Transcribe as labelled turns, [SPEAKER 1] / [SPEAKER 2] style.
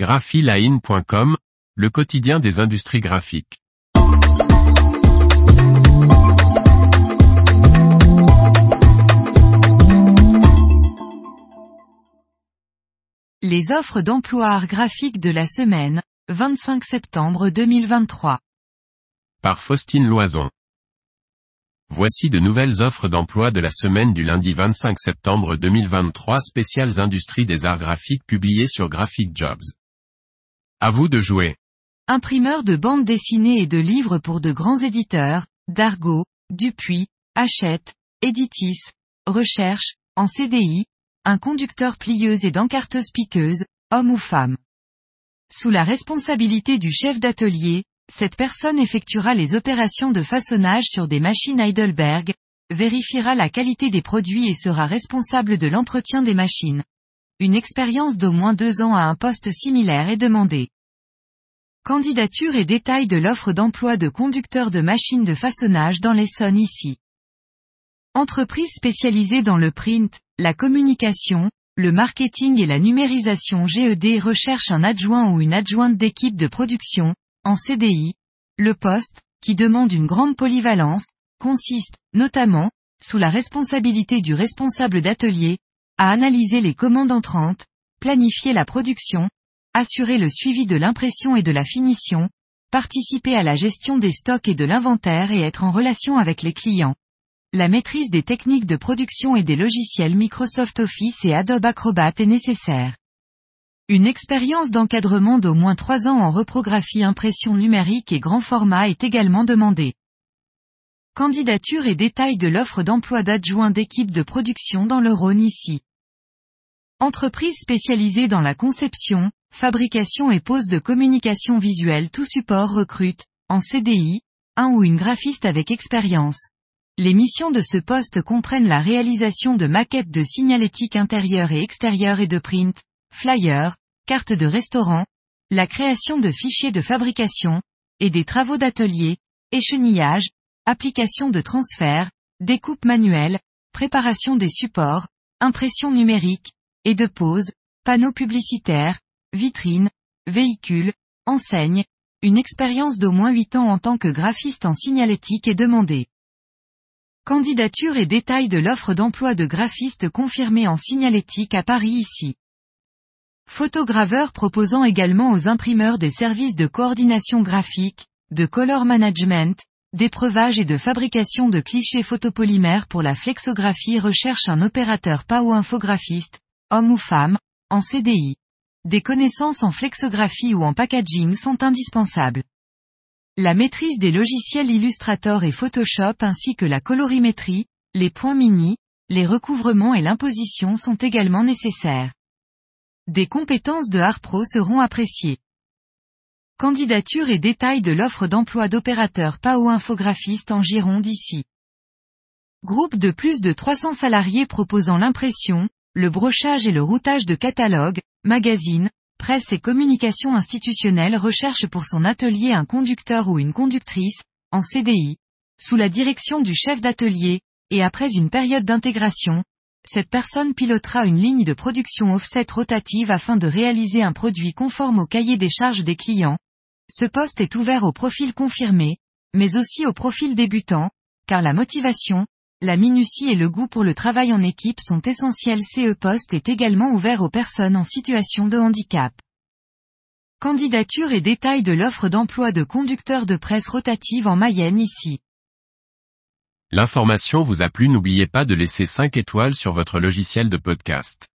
[SPEAKER 1] graphiline.com, le quotidien des industries graphiques.
[SPEAKER 2] Les offres d'emploi art graphique de la semaine, 25 septembre 2023.
[SPEAKER 1] Par Faustine Loison. Voici de nouvelles offres d'emploi de la semaine du lundi 25 septembre 2023 spéciales industries des arts graphiques publiées sur Graphic Jobs. À vous de jouer.
[SPEAKER 2] Imprimeur de bandes dessinées et de livres pour de grands éditeurs, Dargo, Dupuis, Hachette, Editis, Recherche, en CDI, un conducteur plieuse et d'encarteuse piqueuse, homme ou femme. Sous la responsabilité du chef d'atelier, cette personne effectuera les opérations de façonnage sur des machines Heidelberg, vérifiera la qualité des produits et sera responsable de l'entretien des machines. Une expérience d'au moins deux ans à un poste similaire est demandée. Candidature et détails de l'offre d'emploi de conducteur de machines de façonnage dans l'Essonne ici. Entreprise spécialisée dans le print, la communication, le marketing et la numérisation GED recherche un adjoint ou une adjointe d'équipe de production, en CDI, le poste, qui demande une grande polyvalence, consiste, notamment, sous la responsabilité du responsable d'atelier, à analyser les commandes entrantes, planifier la production, assurer le suivi de l'impression et de la finition, participer à la gestion des stocks et de l'inventaire et être en relation avec les clients. La maîtrise des techniques de production et des logiciels Microsoft Office et Adobe Acrobat est nécessaire. Une expérience d'encadrement d'au moins trois ans en reprographie impression numérique et grand format est également demandée. Candidature et détails de l'offre d'emploi d'adjoint d'équipe de production dans le Rhône ici. Entreprise spécialisée dans la conception, fabrication et pose de communication visuelle tout support recrute, en CDI, un ou une graphiste avec expérience. Les missions de ce poste comprennent la réalisation de maquettes de signalétique intérieure et extérieure et de print, flyers, carte de restaurant, la création de fichiers de fabrication, et des travaux d'atelier, échenillage, application de transfert, découpe manuelle, préparation des supports, impression numérique, et de pose, panneaux publicitaires, vitrines, véhicules, enseignes, une expérience d'au moins 8 ans en tant que graphiste en signalétique est demandée. Candidature et détails de l'offre d'emploi de graphiste confirmée en signalétique à Paris ici. Photograveur proposant également aux imprimeurs des services de coordination graphique, de color management, d'épreuvage et de fabrication de clichés photopolymères pour la flexographie recherche un opérateur PAO infographiste, homme ou femme, en CDI. Des connaissances en flexographie ou en packaging sont indispensables. La maîtrise des logiciels Illustrator et Photoshop ainsi que la colorimétrie, les points mini, les recouvrements et l'imposition sont également nécessaires. Des compétences de Harpro seront appréciées. Candidature et détails de l'offre d'emploi d'opérateur PAO infographiste en Gironde ici. Groupe de plus de 300 salariés proposant l'impression, le brochage et le routage de catalogues, magazines, presse et communication institutionnelle recherche pour son atelier un conducteur ou une conductrice, en CDI, sous la direction du chef d'atelier, et après une période d'intégration, cette personne pilotera une ligne de production offset rotative afin de réaliser un produit conforme au cahier des charges des clients. Ce poste est ouvert au profil confirmé, mais aussi au profil débutant, car la motivation, la minutie et le goût pour le travail en équipe sont essentiels. CE poste est également ouvert aux personnes en situation de handicap. Candidature et détails de l'offre d'emploi de conducteur de presse rotative en Mayenne ici.
[SPEAKER 1] L'information vous a plu n'oubliez pas de laisser 5 étoiles sur votre logiciel de podcast.